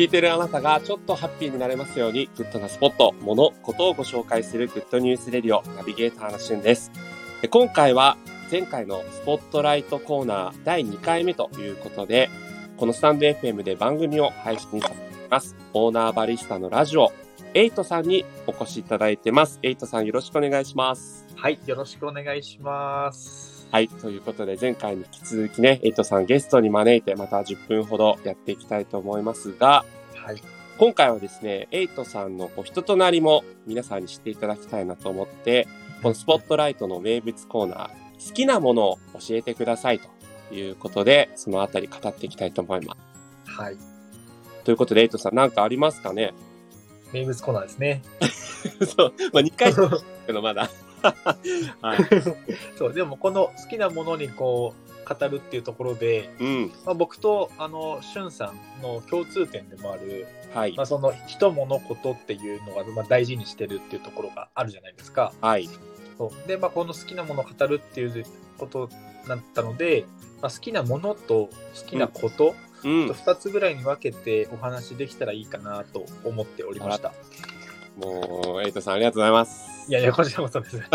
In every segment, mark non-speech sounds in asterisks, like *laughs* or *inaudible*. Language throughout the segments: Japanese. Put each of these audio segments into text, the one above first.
聞いてるあなたがちょっとハッピーになれますように、グッドなスポット、もの、ことをご紹介する Good News Radio ナビゲーターのしゅんです。今回は前回のスポットライトコーナー第2回目ということで、このスタンド FM で番組を配信させています。オーナーバリスタのラジオ、エイトさんにお越しいただいてます。エイトさんよろしくお願いします。はい、よろしくお願いします。はい。ということで、前回に引き続きね、エイトさんゲストに招いて、また10分ほどやっていきたいと思いますが、はい。今回はですね、エイトさんのこう人となりも皆さんに知っていただきたいなと思って、このスポットライトの名物コーナー、好きなものを教えてくださいということで、そのあたり語っていきたいと思います。はい。ということで、エイトさん何かありますかね？名物コーナーですね。*laughs* そう、まあ2回 *laughs* しかまだ。*laughs* はい。*laughs* そう、でもこの好きなものにこう、語るっていうところで、うん。まあ、僕と、あの、しゅんさんの共通点でもある、はいま。あ、その人物ことっていうのが、まあ、大事にしてるっていうところがあるじゃないですか。はい。そうで、まあ、この好きなものを語るっていうことだったので、まあ、好きなものと好きなこと、うん。2つぐらいに分けてお話できたらいいかなと思っておりました。もう、エイトさんありがとうございます。いやいや、こちらこそです。*laughs*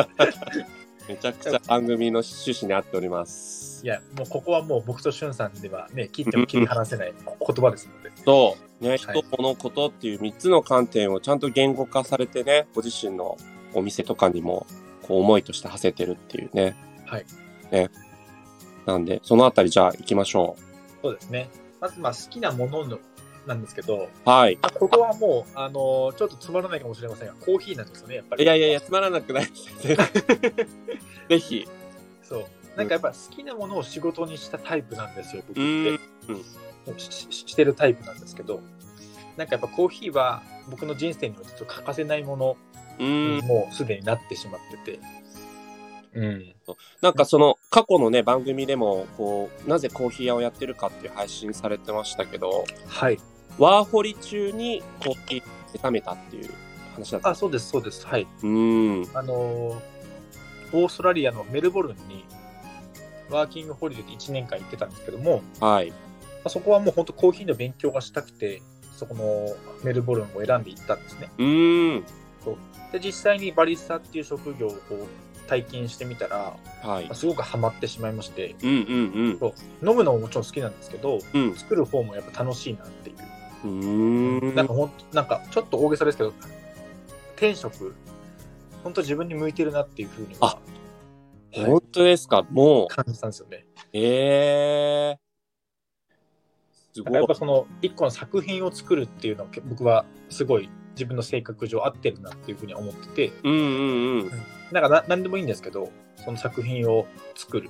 めちゃくちゃ番組の趣旨に合っておりますい。や、もうここはもう僕としゅんさんではね、切っても切り離せない言葉ですので。そう、ね、はい人、物、ことっていう3つの観点をちゃんと言語化されてね、ご自身のお店とかにも、こう、思いとして馳せてるっていうね。はい。ね。なんで、そのあたりじゃあ行きましょそうですね。まず、まあ好きなもののなんですけど、う。はい。まあここはもう、あのちょっとつまらないかもしれませんが、コーヒーなんですよね、やっぱり。いやいやいや、つまらなくないです。*laughs* ぜひ。そう。なんかやっぱ好きなものを仕事にしたタイプなんですよ、僕うって。しししてるタイプなんですけど、なんかやっぱコーヒーは僕の人生においてちょっと欠かせないものうにん。もうすでになってしまってて。うん。なんかその、過去のね、番組でも、こう、なぜコーヒー屋をやってるかっていう配信されてましたけど、はい。ワーホリ中にコーヒー目覚めたっていう話だった。あ、そうです、そうです。はい。うん。あのーオーストラリアのメルボルンにワーキングホリデーで1年間行ってたんですけども、はい。まあ、そこはもう本当コーヒーの勉強がしたくて、そこのメルボルンを選んで行ったんですね。うん。で、実際にバリスタっていう職業をこう体験してみたら、はいまあ。すごくハマってしまいまして、うんうん飲むのももちろん好きなんですけど、うん。うん。作る方もやっぱ楽しいなっていう。うーん。なんかほんなんかちょっと大げさですけど、転職、本当自分に向いてるなっていうふうには本当ですか？も感じたんですよね。う、ええすごいやっぱ。その一個の作品を作るっていうのは僕はすごい自分の性格上合ってるなっていうふうに思っててうんうんうん。なんかな何でもいいんですけどその作品を作るで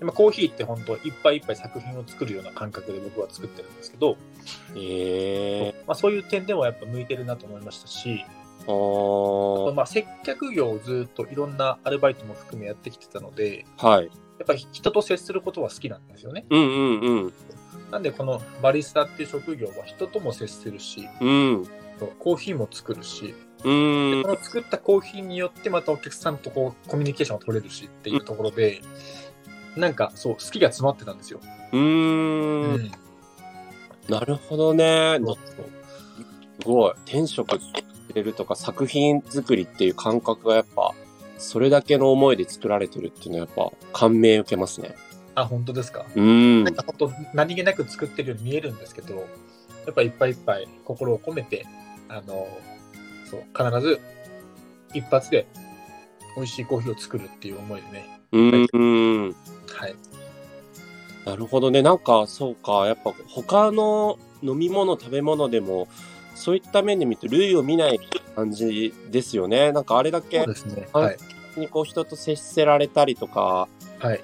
まあコーヒーって本当いっぱいいっぱい作品を作るような感覚で僕は作ってるんですけど、ええまあ、そういう点でもやっぱ向いてるなと思いましたし、あーまあ、接客業をずっといろんなアルバイトも含めやってきてたのではい。やっぱり人と接することは好きなんですよねうんうんうん。なんでこのバリスタっていう職業は人とも接するしうん。コーヒーも作るしうんこ。の作ったコーヒーによってまたお客さんとこうコミュニケーションを取れるしっていうところで、なんかそう好きが詰まってたんですよ。うーん。なるほどね。すごい。転職してるとか作品作りっていう感覚がやっぱ、それだけの思いで作られてるっていうのはやっぱ感銘受けますね。あ本当ですか？うーんなん。か本当何気なく作ってるように見えるんですけど、やっぱいっぱいいっぱい心を込めてあのそう必ず一発で美味しいコーヒーを作るっていう思いでね。うーん。はい。なるほどね。なんか、そうか。やっぱ他の飲み物、食べ物でも、そういった面で見ると類を見ない感じですよね。なんかあれだけそうですね。はいはい。にこう人と接せられたりとか、はい。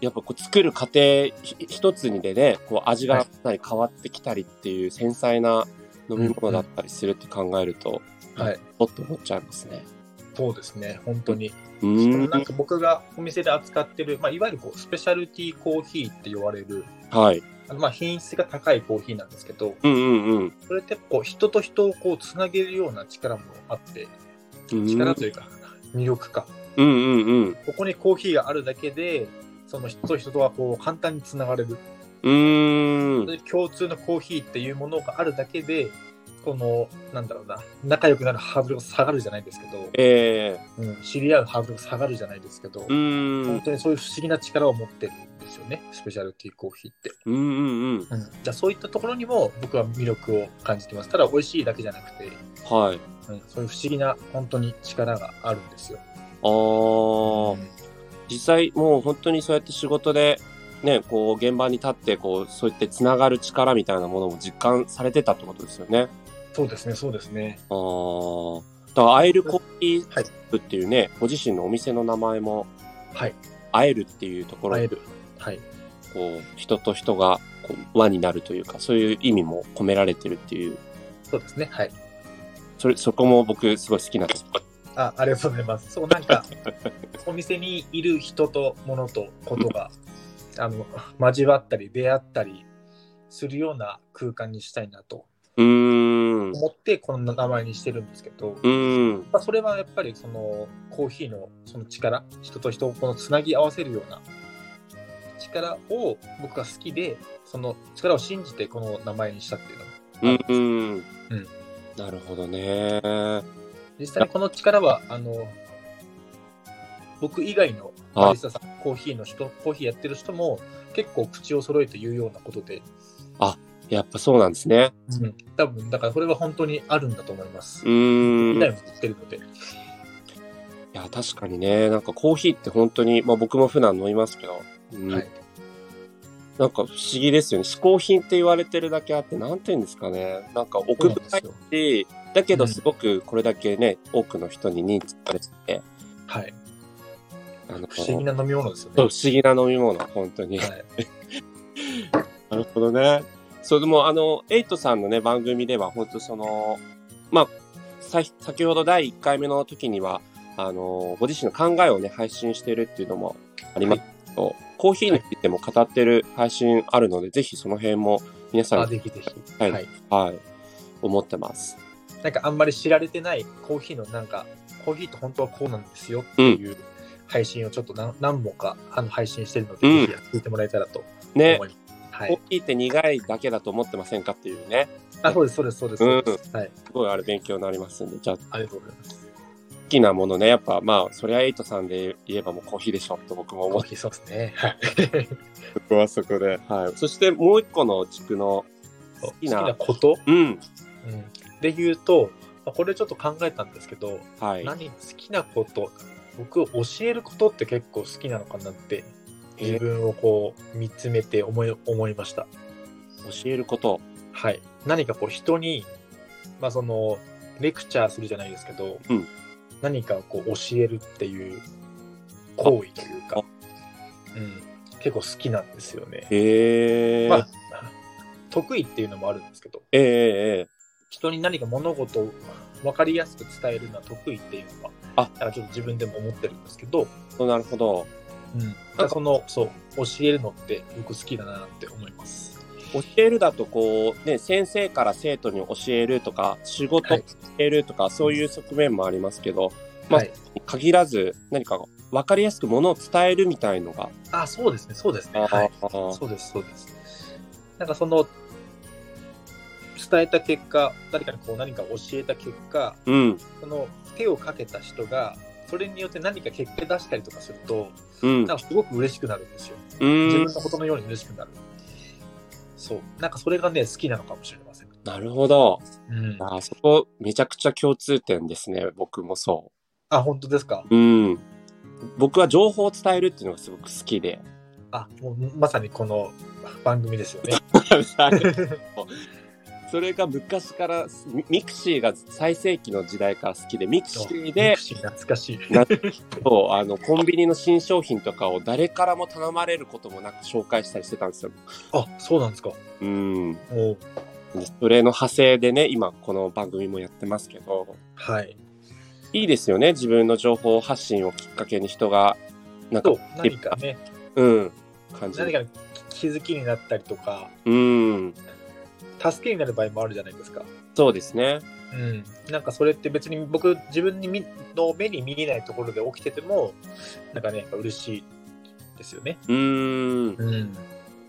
やっぱこう作る過程ひ一つにでね、こう味がなり変わってきたりっていう繊細な飲み物だったりするって考えると、はい。おっと思っちゃいますね。そうですね。本当に。なんか僕がお店で扱ってる、まあ、いわゆるこうスペシャルティーコーヒーって言われる、はい。あのまあ品質が高いコーヒーなんですけど、うんうんうん。それってこう人と人をこうつなげるような力もあって、うん力というか、魅力か。うんうんうん。ここにコーヒーがあるだけで、その人と人とはこう簡単につながれる。うーん。で共通のコーヒーっていうものがあるだけで、この、なんだろうな、仲良くなるハードルが下がるじゃないですけど、えうん、知り合うハードルが下がるじゃないですけど。本当にそういう不思議な力を持ってるんですよね、スペシャルティーコーヒーって。うんうんうん。うん、じゃそういったところにも僕は魅力を感じてます。ただ美味しいだけじゃなくて、はい。うん、そういう不思議な本当に力があるんですよ。あー。実際もう本当にそうやって仕事で、ね、こう現場に立って、こう、そうやってつながる力みたいなものも実感されてたってことですよね。そうですね、そうですね。あー。だから、会えるコーヒーはい部っていうね、ご自身のお店の名前も、はい。会えるっていうところ。はい。こう、人と人がこう輪になるというか、そういう意味も込められてるっていう、そうですね、はい。それ、そこも僕すごい好きなんです。あ、ありがとうございます。そう、なんか、*laughs* お店にいる人と物とことが、あの、交わったり出会ったりするような空間にしたいなと思って、この名前にしてるんですけど。まあ、それはやっぱりそのコーヒーのその力、人と人をこのつなぎ合わせるような力を僕が好きで、その力を信じてこの名前にしたっていうのうん。うんなるほどね。実際にこの力は、あの、僕以外のバリスタさん、コーヒーの人、コーヒーやってる人も結構口を揃えて言うようなことで、やっぱそうなんですね。うん、多分、だからこれは本当にあるんだと思いますう。ーん。い以外も言ってるので。や、確かにね、なんかコーヒーって本当に、まあ僕も普段飲みますけど、うんはい。なんか不思議ですよね。嗜好品って言われてるだけあって、なんて言うんですかね。なんか奥深いし、だけどすごくこれだけね、多くの人に認知されてて、はい。あの、不思議な飲み物ですよね。不思議な飲み物、本当に。はい。*laughs* なるほどね。そう、でもあの、エイトさんのね、番組では、本当その、まあ、さ、先ほど第1回目の時には、あの、ご自身の考えをね、配信してるっていうのもありますけど、コーヒーについても語ってる配信あるので、ぜひその辺も皆さん、ぜひぜひ。はいはい。思ってます。なんかあんまり知られてないコーヒーのなんか、コーヒーって本当はこうなんですよっていう配信をちょっと何何本かあの配信してるので、うんぜひやっててもらえたらと思ねい、ます。はい。コーヒーって苦いだけだと思ってませんかっていうね、あ、そうです、そうです、そうです。そうですはい。すごいあれ勉強になりますんで、じゃあ、好ありがとうございます。きなものね、やっぱまあ、そりゃエイトさんで言えばもうコーヒーでしょと僕も思ってコーヒーそうですね。はい。そこはそこで。はい。そしてもう一個の地区の好好きなこと、うん。うん、で言うと、まあこれちょっと考えたんですけど、はい。何好きなこと、僕教えることって結構好きなのかなって、自分をこう見つめて思い思いました。教えること。はい。何かこう人に、まあその、レクチャーするじゃないですけど、うん何かこう教えるっていう行為というか、うん、結構好きなんですよね。へえ。まあ、*laughs* 得意っていうのもあるんですけど、ええええ人に何か物事を分かりやすく伝えるのは得意っていうのは、あちょっと自分でも思ってるんですけど、えなるほど。うん、その、そう、教えるのって僕好きだなって思います。教えるだとこう、ね、先生から生徒に教えるとか、仕事はい教えるとか、そういう側面もありますけど、まあはい。限らず何か分かりやすくものを伝えるみたいのが。あ、そうですね、そうですね。はい。そうです、そうです。なんかその、伝えた結果、誰かにこう何か教えた結果、うん。その手をかけた人が、それによって何か結果出したりとかすると、うん。なんかすごく嬉しくなるんですよ。う自分ん。のことのように嬉しくなる。そう。なんかそれがね、好きなのかもしれません。なるほど。うん。あーそこ、めちゃくちゃ共通点ですね。僕もそあ、本当ですか？う。うん。僕は情報を伝えるっていうのがすごく好きで。あ、もうまさにこの番組ですよね。*laughs* それが昔からミ mixi が最盛期の時代から好きで mixi ミで懐かしい。な *laughs* そうあのコンビニの新商品とかを誰からも頼まれることもなく紹介したりしてたんですよ。あ、そうなんですか。うん。それの派生でね今この番組もやってますけどはい。いいですよね自分の情報発信をきっかけに人がなんかと、何かね、うん感じ何か気づきになったりとか、うん助けになる場合もあるじゃないですか。そうですね。うん。なんかそれって別に僕、自分に見の目に見えないところで起きてても、なんかね、やっぱ嬉しいですよね。うーんうん。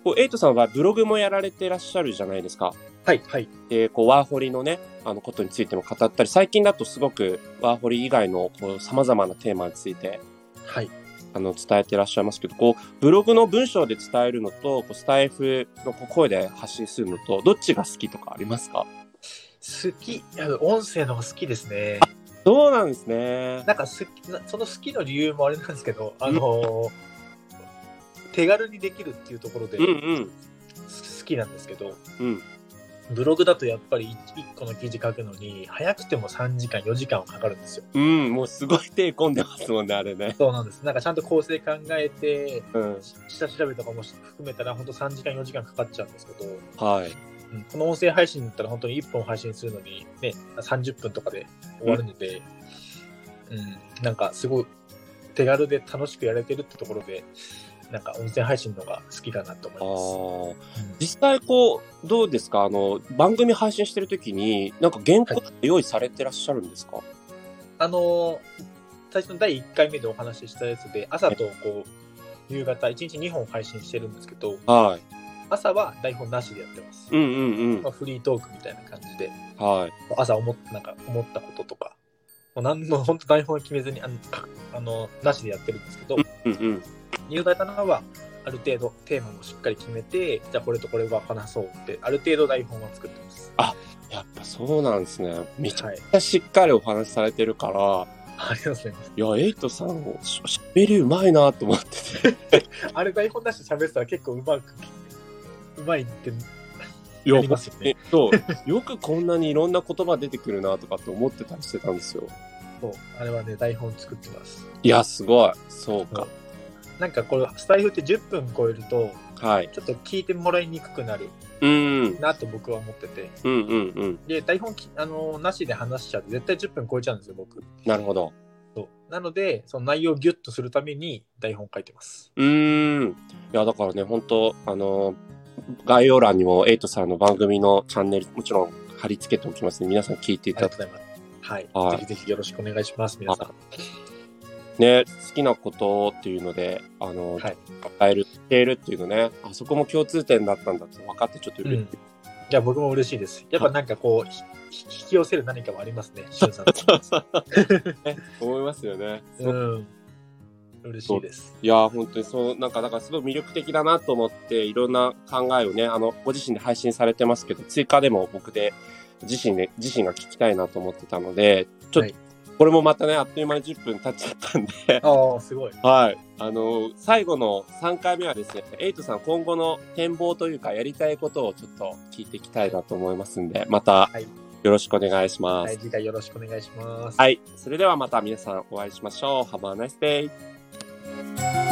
こうエイトさんはブログもやられてらっしゃるじゃないですか。はい、はい。で、こう、ワーホリのね、あのことについても語ったり、最近だとすごくワーホリ以外のこう様々なテーマについて、はい。あの、伝えてらっしゃいますけど、こう、ブログの文章で伝えるのと、こうスタイフのこう声で発信するのと、どっちが好きとかありますか？好き、いや音声の方が好きですね。そうなんですね。なんか好きな、その好きの理由もあれなんですけど、あのー手軽にできるっていうところでうんうん。好きなんですけど、うん。ブログだとやっぱり 1, 個の記事書くのに、早くても3時間、4時間はかかるんですよ。うん、もうすごい手込んでますもんね、あれね。そうなんです。なんかちゃんと構成考えて、うん。下調べとかも含めたら、本当3時間、4時間かかっちゃうんですけど、はい。うんこの音声配信だったら本当に1本配信するのに、ね、30分とかで終わるので、うん、なんかすごい手軽で楽しくやれてるってところで、なんか音声配信のが好きかなとあ思います。あ。実際こう、どうですか？あの、番組配信してるときに、なんか原稿って用意されてらっしゃるんですか、あのー最初の第1回目でお話ししたやつで、朝とこう、夕方、1日2本配信してるんですけど、はい。朝は台本なしでやってます。うんうんうんま。あ、フリートークみたいな感じで、はい。朝思っなんか思ったこととか、もう何の本当台本を決めずにあのかあのなしでやってるんですけど、うんうん。夕方のはある程度テーマもしっかり決めて、じゃあこれとこれは話そうって、ある程度台本は作ってます。やっぱそうなんですね。めちゃはい。くちゃしっかりお話しされてるから、ありがとうございます。いや、エイトさん、ししゃべりうまいなと思ってて。*laughs* あれ台本なしで喋ってたら結構うまく、うまいっていなりますよね。えそう。よくこんなにいろんな言葉出てくるなとかって思ってたりしてたんですよ。そう。あれはね、台本作ってます。いや、すごい。そうかそう。なんかこれ、スタイフって10分超えると、はい。ちょっと聞いてもらいにくくなるうん。なと僕は思ってて。うんうんうん。で、台本きあのなしで話しちゃうと絶対10分超えちゃうんですよ、僕。なるほど。そうなので、その内容をギュッとするために台本書いてます。うーん。いや、だからね、本当あの、概要欄にもエイトさんの番組のチャンネル、もちろん貼り付けておきますので、皆さん聞いていありただがとうございます。はい。はいぜひぜひよろしくお願いします、皆さん。ね、好きなことっていうので、あの、はい伝える、伝えるっていうのね、あそこも共通点だったんだって分かってちょっと嬉しい。いや、僕も嬉しいです。やっぱなんかこう、引き寄せる何かもありますね、しゅんさん *laughs* 思いますよね。そううん。嬉しいです。いやー、本当にそう、なんか、だからすごい魅力的だなと思って、いろんな考えをね、あの、ご自身で配信されてますけど、追加でも僕で、自身で、自身が聞きたいなと思ってたので、ちょっとはい、これもまたね、あっという間に10分経っちゃったんで、ああ、すごい。はい。あの、最後の3回目はですね、エイトさん今後の展望というか、やりたいことをちょっと聞いていきたいなと思いますんで、またはい、よろしくお願いします。はい、次回よろしくお願いします。はい。それではまた皆さんお会いしましょう。Have a nice day!